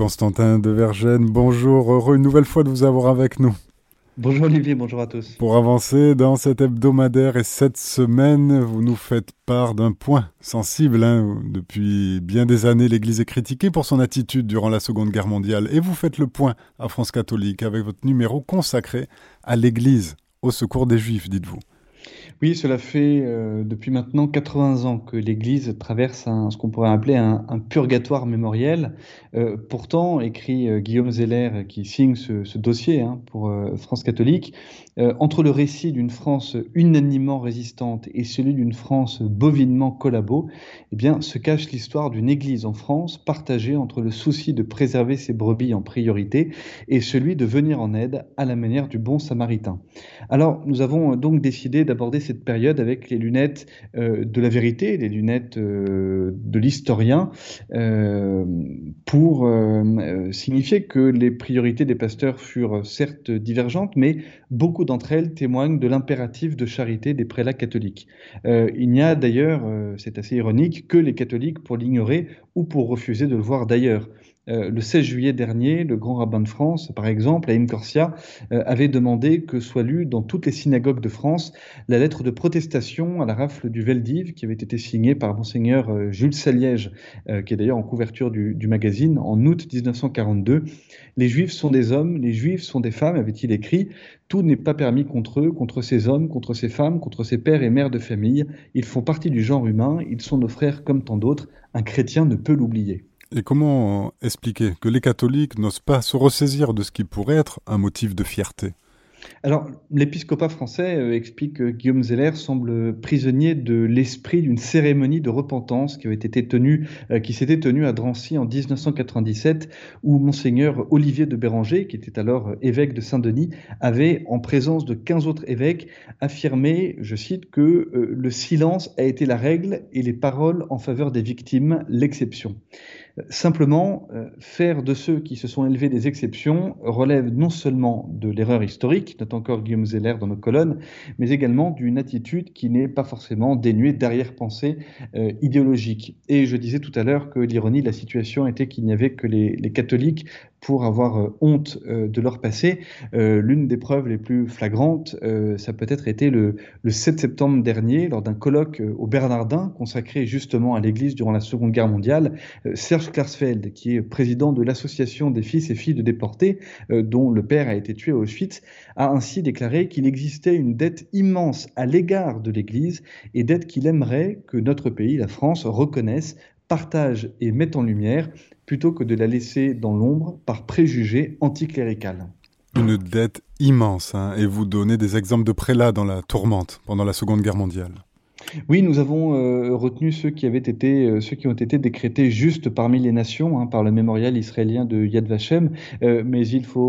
Constantin de Vergène, bonjour, heureux une nouvelle fois de vous avoir avec nous. Bonjour Olivier, bonjour à tous. Pour avancer dans cet hebdomadaire et cette semaine, vous nous faites part d'un point sensible. Hein. Depuis bien des années, l'Église est critiquée pour son attitude durant la Seconde Guerre mondiale. Et vous faites le point à France catholique avec votre numéro consacré à l'Église, au secours des Juifs, dites-vous. Oui, cela fait euh, depuis maintenant 80 ans que l'Église traverse ce qu'on pourrait appeler un, purgatoire mémoriel. Euh, pourtant, écrit euh, Guillaume Zeller, qui signe ce, dossier hein, pour France catholique, entre le récit d'une France unanimement résistante et celui d'une France bovinement collabo, eh bien, se cache l'histoire d'une Église en France partagée entre le souci de préserver ses brebis en priorité et celui de venir en aide à la manière du bon samaritain. Alors, nous avons donc décidé d'aborder cette période avec les lunettes euh, de la vérité, les lunettes euh, de l'historien, euh, pour signifier que les priorités des pasteurs furent certes divergentes, mais beaucoup d'entre elles témoignent de l'impératif de charité des prélats catholiques. il n'y a d'ailleurs, c'est assez ironique, que les catholiques pour l'ignorer ou pour refuser de le voir d'ailleurs. Euh, le 16 juillet dernier, le grand rabbin de France, par exemple, à Corsia, euh, avait demandé que soit lue dans toutes les synagogues de France la lettre de protestation à la rafle du Veldiv qui avait été signée par monseigneur euh, Jules Saliège, qui est d'ailleurs en couverture du, du, magazine, en août 1942. Les Juifs sont des hommes, les Juifs sont des femmes, avait-il écrit. Tout n'est pas permis contre eux, contre ces hommes, contre ces femmes, contre ces pères et mères de famille. Ils font partie du genre humain, ils sont nos frères comme tant d'autres. Un chrétien ne peut l'oublier. Et comment expliquer que les catholiques n'osent pas se ressaisir de ce qui pourrait être un motif de fierté? Alors, l'épiscopat français euh, explique que Guillaume Zeller semble prisonnier de l'esprit d'une cérémonie de repentance qui avait été tenue, euh, qui s'était tenue à Drancy en 1997, où monseigneur Olivier de Béranger, qui était alors évêque de Saint-Denis, avait, en présence de 15 autres évêques, affirmé, je cite, que euh, le silence a été la règle et les paroles en faveur des victimes l'exception. Simplement, euh, faire de ceux qui se sont élevés des exceptions relève non seulement de l'erreur historique, note encore Guillaume Zeller dans nos colonnes, mais également d'une attitude qui n'est pas forcément dénuée d'arrière-pensée euh, idéologique. Et je disais tout à l'heure que l'ironie de la situation était qu'il n'y avait que les, les catholiques pour avoir euh, honte euh, de leur passé. Euh, l'une des preuves les plus flagrantes, ça peut-être été le, le 7 septembre dernier, lors d'un colloque au Bernardin consacré justement à l'Église durant la Seconde Guerre mondiale. Serge Klarsfeld, qui est président de l'association des fils et filles de déportés, dont le père a été tué à Auschwitz, a ainsi déclaré qu'il existait une dette immense à l'égard de l'Église et dette qu'il aimerait que notre pays, la France, reconnaisse partage et mette en lumière plutôt que de la laisser dans l'ombre par préjugés anticlérical. Une dette immense, hein, et vous donnez des exemples de prélats dans la tourmente pendant la Seconde Guerre mondiale. Oui, nous avons euh, retenu euh, ceux qui ont été décrétés juste parmi les nations hein, par le mémorial israélien de Yad Vashem, euh, mais il faut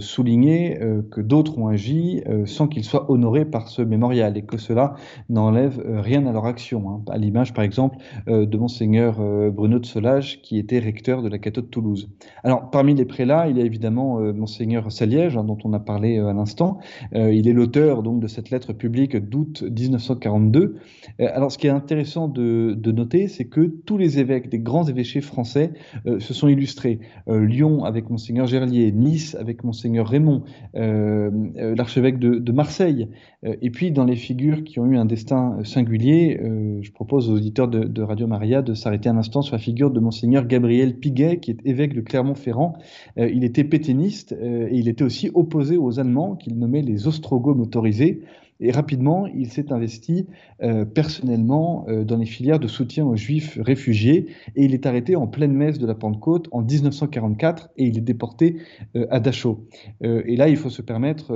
souligner que d'autres ont agi sans qu'ils soient honorés par ce mémorial et que cela n'enlève rien à leur action. Hein, à l'image, par exemple, de monseigneur Bruno de Solage, qui était recteur de la cathode de Toulouse. Alors, parmi les prélats, il y a évidemment monseigneur Saliège, hein, dont on a parlé à l'instant. il est l'auteur donc de cette lettre publique d'août 1942 euh, alors, ce qui est intéressant de, noter, c'est que tous les évêques des grands évêchés français euh, se sont illustrés. Euh, Lyon avec monseigneur Gerlier, Nice avec monseigneur Raymond, l'archevêque de, Marseille. et puis, dans les figures qui ont eu un destin singulier, je propose aux auditeurs de, Radio Maria de s'arrêter un instant sur la figure de monseigneur Gabriel Piguet, qui est évêque de Clermont-Ferrand. il était pétainiste et il était aussi opposé aux Allemands qu'il nommait les ostrogoths motorisés. Et rapidement, il s'est investi euh, personnellement euh, dans les filières de soutien aux juifs réfugiés et il est arrêté en pleine messe de la Pentecôte en 1944 et il est déporté euh, à Dachau. et là, il faut se permettre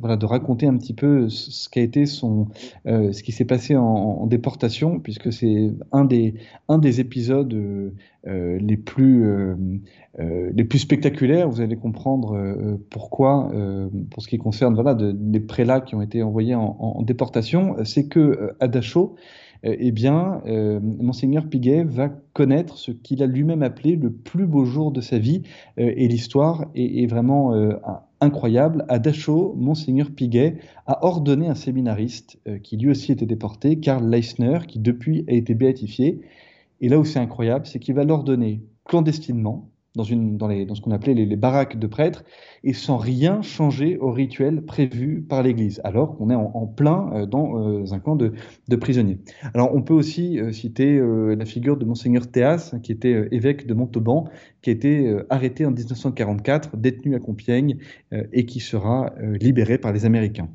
voilà, de raconter un petit peu ce qu'a été son, ce qui s'est passé en, déportation, puisque c'est un des, un des épisodes les plus les plus spectaculaires, vous allez comprendre pourquoi, pour ce qui concerne voilà, des prélats qui ont été envoyés en, déportation, c'est que à Dachau, eh bien, Monseigneur Piguet va connaître ce qu'il a lui-même appelé le plus beau jour de sa vie, et l'histoire est, est, vraiment incroyable. À Dachau, Monseigneur Piguet a ordonné un séminariste qui lui aussi était déporté, Karl Leisner, qui depuis a été béatifié. Et là où c'est incroyable, c'est qu'il va l'ordonner clandestinement, dans, une, dans, les, ce qu'on appelait les, baraques de prêtres, et sans rien changer au rituel prévu par l'Église, alors qu'on est en, plein euh, dans euh, un camp de, de, prisonniers. Alors on peut aussi euh, citer la figure de monseigneur Théas, qui était évêque de Montauban, qui a été arrêté en 1944, détenu à Compiègne, et qui sera libéré par les Américains.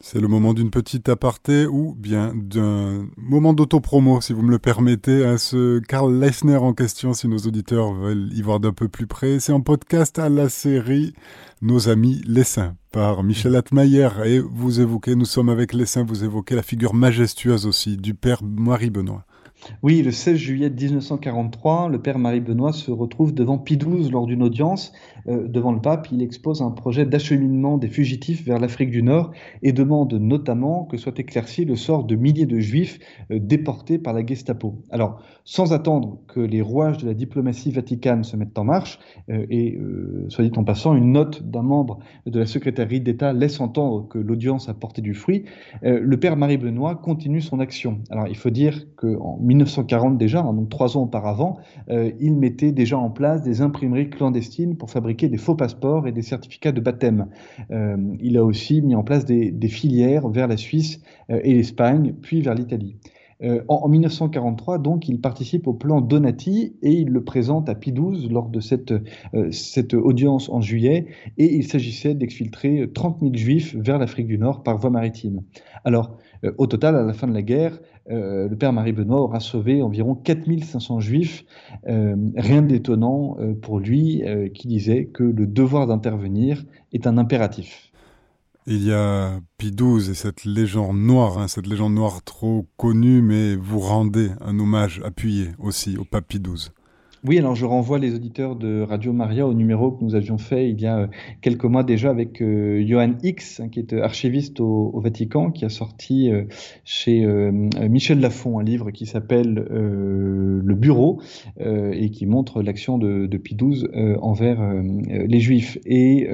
C'est le moment d'une petite aparté ou bien d'un moment d'autopromo, si vous me le permettez, à ce Karl Leissner en question, si nos auditeurs veulent y voir d'un peu plus près. C'est un podcast à la série Nos amis les saints par Michel Atmayer. Et vous évoquez, nous sommes avec les saints, vous évoquez la figure majestueuse aussi du père Marie Benoît. Oui, le 16 juillet 1943, le père Marie-Benoît se retrouve devant Pie XII lors d'une audience. Euh, devant le pape, il expose un projet d'acheminement des fugitifs vers l'Afrique du Nord et demande notamment que soit éclairci le sort de milliers de juifs euh, déportés par la Gestapo. Alors, sans attendre que les rouages de la diplomatie vaticane se mettent en marche, euh, et soit dit en passant, une note d'un membre de la secrétaire d'État laisse entendre que l'audience a porté du fruit, le père Marie-Benoît continue son action. Alors, il faut dire qu'en 1940 déjà, hein, donc trois ans auparavant, euh, il mettait déjà en place des imprimeries clandestines pour fabriquer des faux passeports et des certificats de baptême. Euh, il a aussi mis en place des, filières vers la Suisse euh, et l'Espagne, puis vers l'Italie. En, 1943, donc, il participe au plan Donati et il le présente à Pie XII lors de cette, cette audience en juillet. Et il s'agissait d'exfiltrer 30 000 juifs vers l'Afrique du Nord par voie maritime. Alors, au total, à la fin de la guerre, euh, le père Marie-Benoît aura sauvé environ 4500 juifs. Euh, rien d'étonnant euh, pour lui qui disait que le devoir d'intervenir est un impératif. Il y a Pie XII et cette légende noire, hein, cette légende noire trop connue, mais vous rendez un hommage appuyé aussi au pape Pie XII. Oui, alors je renvoie les auditeurs de Radio Maria au numéro que nous avions fait il y a euh, quelques mois déjà avec euh, Johan X, hein, qui est euh, archiviste au, Vatican, qui a sorti chez Michel Lafon un livre qui s'appelle Le Bureau et qui montre l'action de, de XII envers les Juifs. Et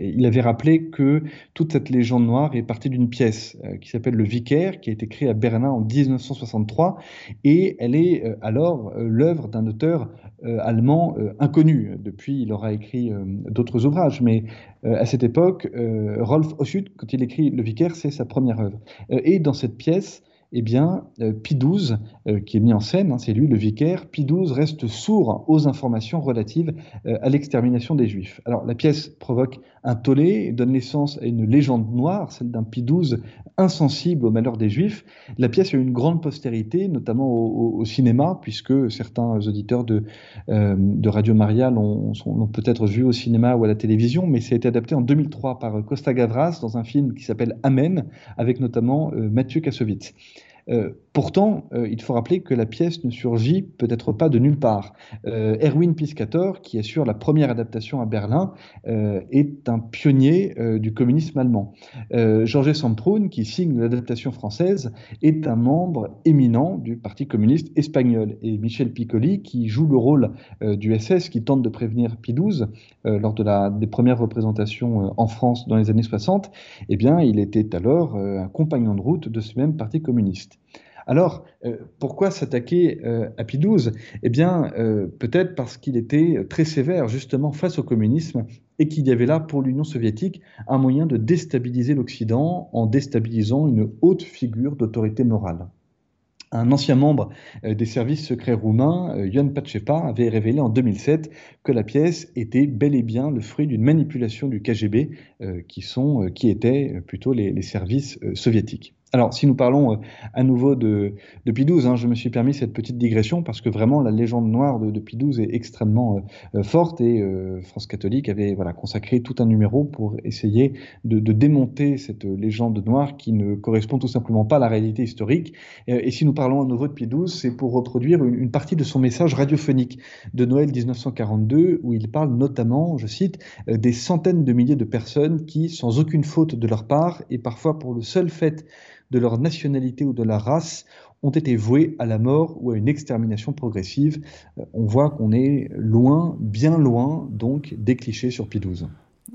il avait rappelé que toute cette légende noire est partie d'une pièce qui s'appelle Le Vicaire, qui a été créée à Berlin en 1963, et elle est alors l'œuvre d'un auteur euh, allemand euh, inconnu. Depuis, il aura écrit euh, d'autres ouvrages, mais à cette époque, Rolf Ossut, quand il écrit Le Vicaire, c'est sa première œuvre. et dans cette pièce, eh bien, euh, Pie XII, euh, qui est mis en scène, hein, c'est lui le vicaire, Pie XII reste sourd aux informations relatives euh, à l'extermination des Juifs. Alors, la pièce provoque un tollé et donne naissance à une légende noire, celle d'un Pie XII insensible au malheur des Juifs. La pièce a eu une grande postérité, notamment au, cinéma, puisque certains auditeurs de, Radio Maria l'ont peut-être vu au cinéma ou à la télévision, mais ça a été adapté en 2003 par Costa Gavras dans un film qui s'appelle Amen, avec notamment Mathieu Kassovitz. Uh. Pourtant, euh, il faut rappeler que la pièce ne surgit peut-être pas de nulle part. Euh, Erwin Piscator, qui assure la première adaptation à Berlin, est un pionnier du communisme allemand. Georges Samprun, qui signe l'adaptation française, est un membre éminent du Parti communiste espagnol. Et Michel Piccoli, qui joue le rôle du SS, qui tente de prévenir Pie XII lors de la, des premières représentations en France dans les années 60, eh bien, il était alors un compagnon de route de ce même Parti communiste. Alors, euh, pourquoi s'attaquer euh, à XII Eh bien, euh, peut-être parce qu'il était très sévère justement face au communisme et qu'il y avait là pour l'Union soviétique un moyen de déstabiliser l'Occident en déstabilisant une haute figure d'autorité morale. Un ancien membre des services secrets roumains, Ion Pacepa, avait révélé en 2007 que la pièce était bel et bien le fruit d'une manipulation du KGB, qui, sont, qui étaient plutôt les services soviétiques. Alors, si nous parlons euh, à nouveau de, de XII, hein, je me suis permis cette petite digression parce que vraiment la légende noire de, de XII est extrêmement euh, euh, forte et France catholique avait voilà, consacré tout un numéro pour essayer de, démonter cette légende noire qui ne correspond tout simplement pas à la réalité historique. Et, si nous parlons à nouveau de XII, c'est pour reproduire une, partie de son message radiophonique de Noël 1942 où il parle notamment, je cite, des centaines de milliers de personnes qui, sans aucune faute de leur part et parfois pour le seul fait de leur nationalité ou de la race ont été voués à la mort ou à une extermination progressive. Euh, on voit qu'on est loin, bien loin, donc, des clichés sur Pie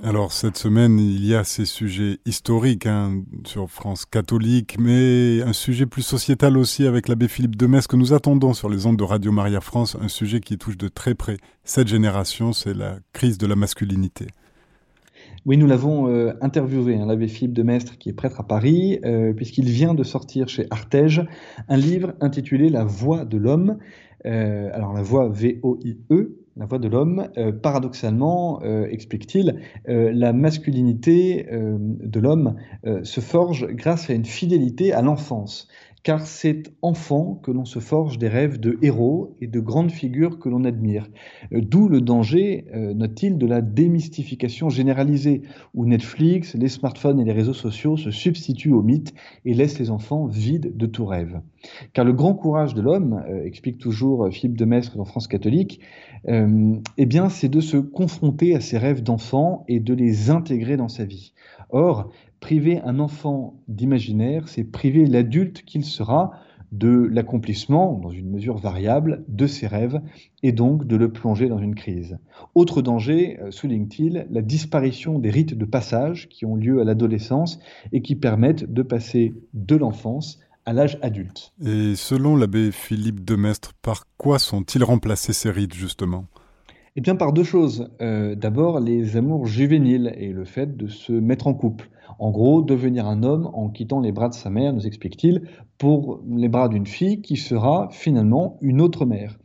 Alors cette semaine, il y a ces sujets historiques hein, sur France catholique, mais un sujet plus sociétal aussi avec l'abbé Philippe de Metz que nous attendons sur les ondes de Radio Maria France, un sujet qui touche de très près cette génération, c'est la crise de la masculinité. Oui, nous l'avons euh, interviewé, hein, l'abbé Philippe de Mestre, qui est prêtre à Paris, euh, puisqu'il vient de sortir chez Artege un livre intitulé La voix de l'homme. Euh, alors la voix V-O-I-E, la voix de l'homme, paradoxalement, explique-t-il, la masculinité de l'homme se forge grâce à une fidélité à l'enfance car c'est enfant que l'on se forge des rêves de héros et de grandes figures que l'on admire. Euh, d'où le danger, euh, note-t-il, de la démystification généralisée, où Netflix, les smartphones et les réseaux sociaux se substituent aux mythes et laissent les enfants vides de tout rêve. Car le grand courage de l'homme, euh, explique toujours Philippe de Maistre dans France catholique, eh bien, c'est de se confronter à ses rêves d'enfant et de les intégrer dans sa vie. Or, priver un enfant d'imaginaire, c'est priver l'adulte qu'il sera de l'accomplissement, dans une mesure variable, de ses rêves et donc de le plonger dans une crise. Autre danger, euh, souligne-t-il, la disparition des rites de passage qui ont lieu à l'adolescence et qui permettent de passer de l'enfance à l'âge adulte. Et selon l'abbé Philippe de Mestre, par quoi sont-ils remplacés ces rites justement? Eh bien par deux choses. Euh, d'abord les amours juvéniles et le fait de se mettre en couple. En gros, devenir un homme en quittant les bras de sa mère, nous explique-t-il, pour les bras d'une fille qui sera finalement une autre mère.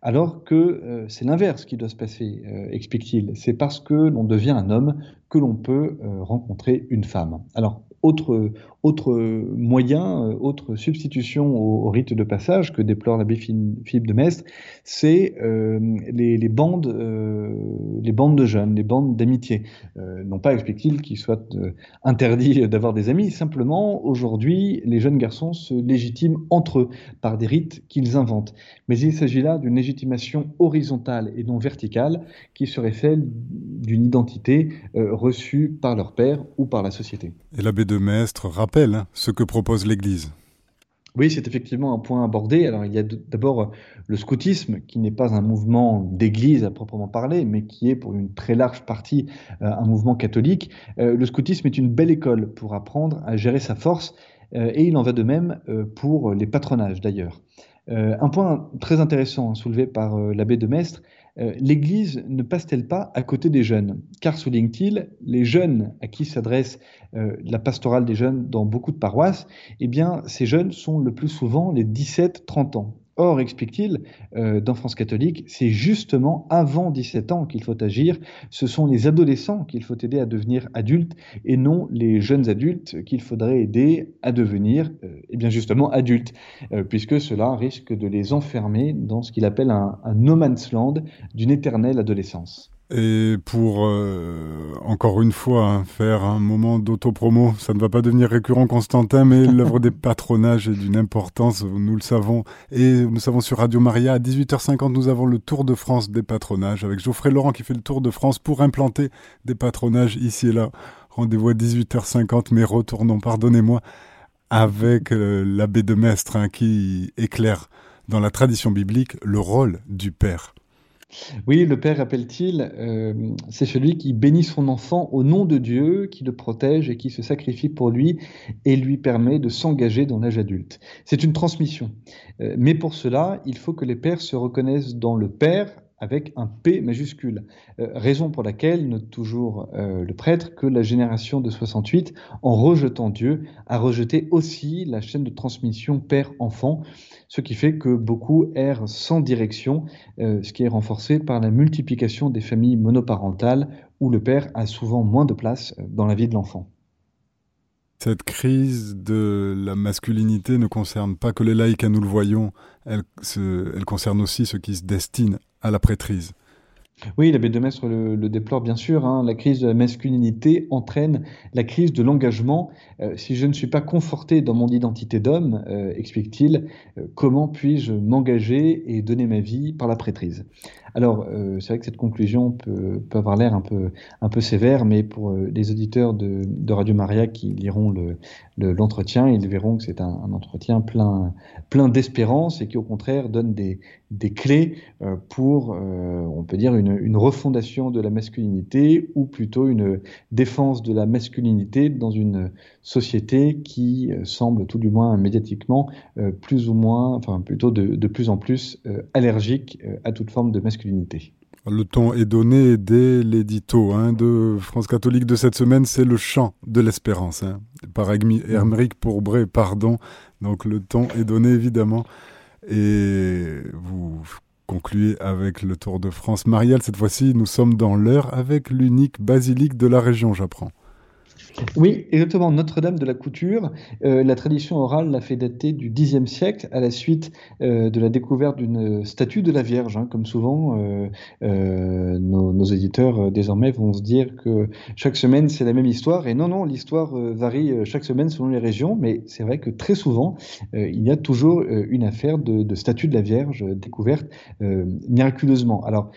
Alors que euh, c'est l'inverse qui doit se passer, euh, explique-t-il. C'est parce que l'on devient un homme que l'on peut rencontrer une femme. Alors, autre, autre moyen, euh, autre substitution au, rite de passage que déplore l'abbé Philippe de Mestre, c'est euh, les, bandes, euh, les bandes de jeunes, les bandes d'amitié. non pas, explique-t-il, qu'il soit interdit d'avoir des amis, simplement, aujourd'hui, les jeunes garçons se légitiment entre eux par des rites qu'ils inventent. Mais il s'agit là d'une légitimation horizontale et non verticale qui serait celle d'une identité reçue par leur père ou par la société. Et l'abbé de Mestre rappelle hein, ce que propose l'Église. Oui, c'est effectivement un point abordé. Alors, il y a d'abord le scoutisme, qui n'est pas un mouvement d'église à proprement parler, mais qui est pour une très large partie euh, un mouvement catholique. Euh, le scoutisme est une belle école pour apprendre à gérer sa force, euh, et il en va de même pour les patronages d'ailleurs. un point très intéressant soulevé par l'abbé de Mestre, euh, l'Église ne passe-t-elle pas à côté des jeunes? Car, souligne-t-il, les jeunes à qui s'adresse euh, la pastorale des jeunes dans beaucoup de paroisses, eh bien, ces jeunes sont le plus souvent les 17-30 ans. Or, explique-t-il, euh, dans France catholique, c'est justement avant 17 ans qu'il faut agir. Ce sont les adolescents qu'il faut aider à devenir adultes et non les jeunes adultes qu'il faudrait aider à devenir, euh, eh bien justement, adultes, euh, puisque cela risque de les enfermer dans ce qu'il appelle un, un no man's land d'une éternelle adolescence. Et pour, euh, encore une fois, hein, faire un moment d'autopromo, ça ne va pas devenir récurrent, Constantin, mais l'œuvre des patronages est d'une importance, nous le savons. Et nous savons sur Radio Maria, à 18h50, nous avons le Tour de France des patronages, avec Geoffrey Laurent qui fait le Tour de France pour implanter des patronages ici et là. Rendez-vous à 18h50, mais retournons, pardonnez-moi, avec euh, l'abbé de Mestre, hein, qui éclaire dans la tradition biblique le rôle du Père. Oui, le Père, rappelle-t-il, euh, c'est celui qui bénit son enfant au nom de Dieu, qui le protège et qui se sacrifie pour lui et lui permet de s'engager dans l'âge adulte. C'est une transmission. Euh, mais pour cela, il faut que les pères se reconnaissent dans le Père avec un P majuscule. Euh, raison pour laquelle note toujours euh, le prêtre que la génération de 68, en rejetant Dieu, a rejeté aussi la chaîne de transmission père-enfant, ce qui fait que beaucoup errent sans direction, euh, ce qui est renforcé par la multiplication des familles monoparentales où le père a souvent moins de place dans la vie de l'enfant. Cette crise de la masculinité ne concerne pas que les laïcs, nous le voyons, elle, elle concerne aussi ceux qui se destinent à la prêtrise. Oui, l'abbé de Mestre le, déplore bien sûr. Hein. La crise de la masculinité entraîne la crise de l'engagement. Euh, si je ne suis pas conforté dans mon identité d'homme, euh, explique-t-il, euh, comment puis-je m'engager et donner ma vie par la prêtrise? Alors, euh, c'est vrai que cette conclusion peut, avoir l'air un peu, sévère, mais pour euh, les auditeurs de, Radio Maria qui liront l'entretien, le, ils verront que c'est un, entretien plein, plein d'espérance et qui, au contraire, donne des, clés euh, pour, on peut dire, une, refondation de la masculinité ou plutôt une défense de la masculinité dans une société qui semble tout du moins médiatiquement plus ou moins, enfin plutôt de plus en plus allergique à toute forme de masculinité. Le ton est donné dès l'édito hein, de France catholique de cette semaine, c'est le chant de l'espérance, hein, par Herméric Pourbré, pardon. Donc le ton est donné évidemment. Et vous concluez avec le Tour de France. Marielle, cette fois-ci, nous sommes dans l'heure avec l'unique basilique de la région, j'apprends. Oui, exactement. Notre-Dame de la Couture, euh, la tradition orale l'a fait dater du Xe siècle à la suite euh, de la découverte d'une statue de la Vierge. Hein. Comme souvent, euh, nos, éditeurs désormais vont se dire que chaque semaine c'est la même histoire. Et non, non, l'histoire varie chaque semaine selon les régions, mais c'est vrai que très souvent il y a toujours une affaire de, statue de la Vierge découverte miraculeusement. Alors,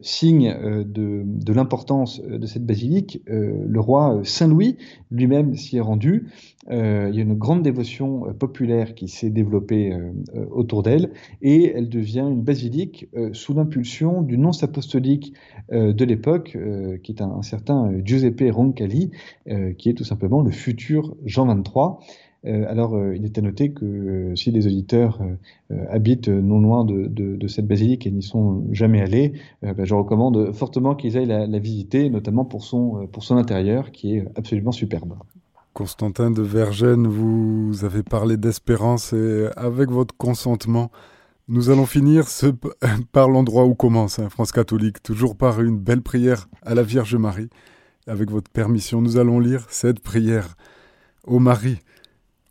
signe de, l'importance de cette basilique, le roi Saint Lui-même s'y est rendu. Euh, il y a une grande dévotion euh, populaire qui s'est développée euh, autour d'elle et elle devient une basilique sous l'impulsion du nonce apostolique de l'époque, qui est un, certain Giuseppe Roncalli, qui est tout simplement le futur Jean XXIII. Alors, il est à noter que si des auditeurs habitent non loin de, cette basilique et n'y sont jamais allés, ben, je recommande fortement qu'ils aillent la, la, visiter, notamment pour son, pour son intérieur, qui est absolument superbe. Constantin de Vergennes, vous avez parlé d'espérance et avec votre consentement, nous allons finir ce, par l'endroit où commence hein, France catholique, toujours par une belle prière à la Vierge Marie. Avec votre permission, nous allons lire cette prière. Ô Marie,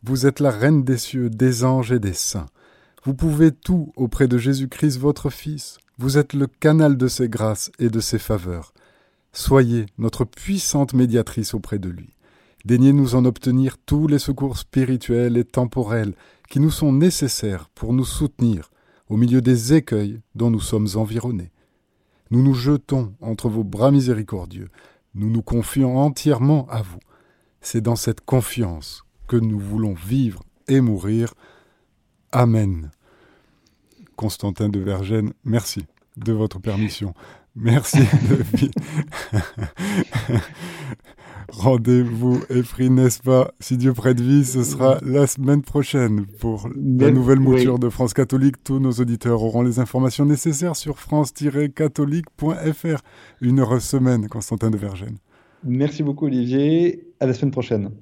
vous êtes la reine des cieux, des anges et des saints. Vous pouvez tout auprès de Jésus-Christ votre Fils. Vous êtes le canal de ses grâces et de ses faveurs. Soyez notre puissante médiatrice auprès de lui. Daignez nous en obtenir tous les secours spirituels et temporels qui nous sont nécessaires pour nous soutenir au milieu des écueils dont nous sommes environnés. Nous nous jetons entre vos bras miséricordieux, nous nous confions entièrement à vous. C'est dans cette confiance que nous voulons vivre et mourir. Amen. Constantin de Vergennes, merci de votre permission. Merci. Rendez-vous épris, n'est-ce pas? Si Dieu prête vie, ce sera la semaine prochaine pour la nouvelle mouture de France catholique. Tous nos auditeurs auront les informations nécessaires sur france-catholique.fr. Une heureuse semaine, Constantin de Vergennes. Merci beaucoup, Olivier. À la semaine prochaine.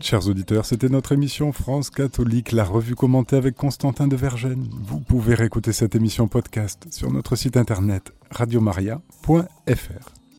Chers auditeurs, c'était notre émission France catholique, la revue commentée avec Constantin de Vergennes. Vous pouvez réécouter cette émission podcast sur notre site internet radiomaria.fr.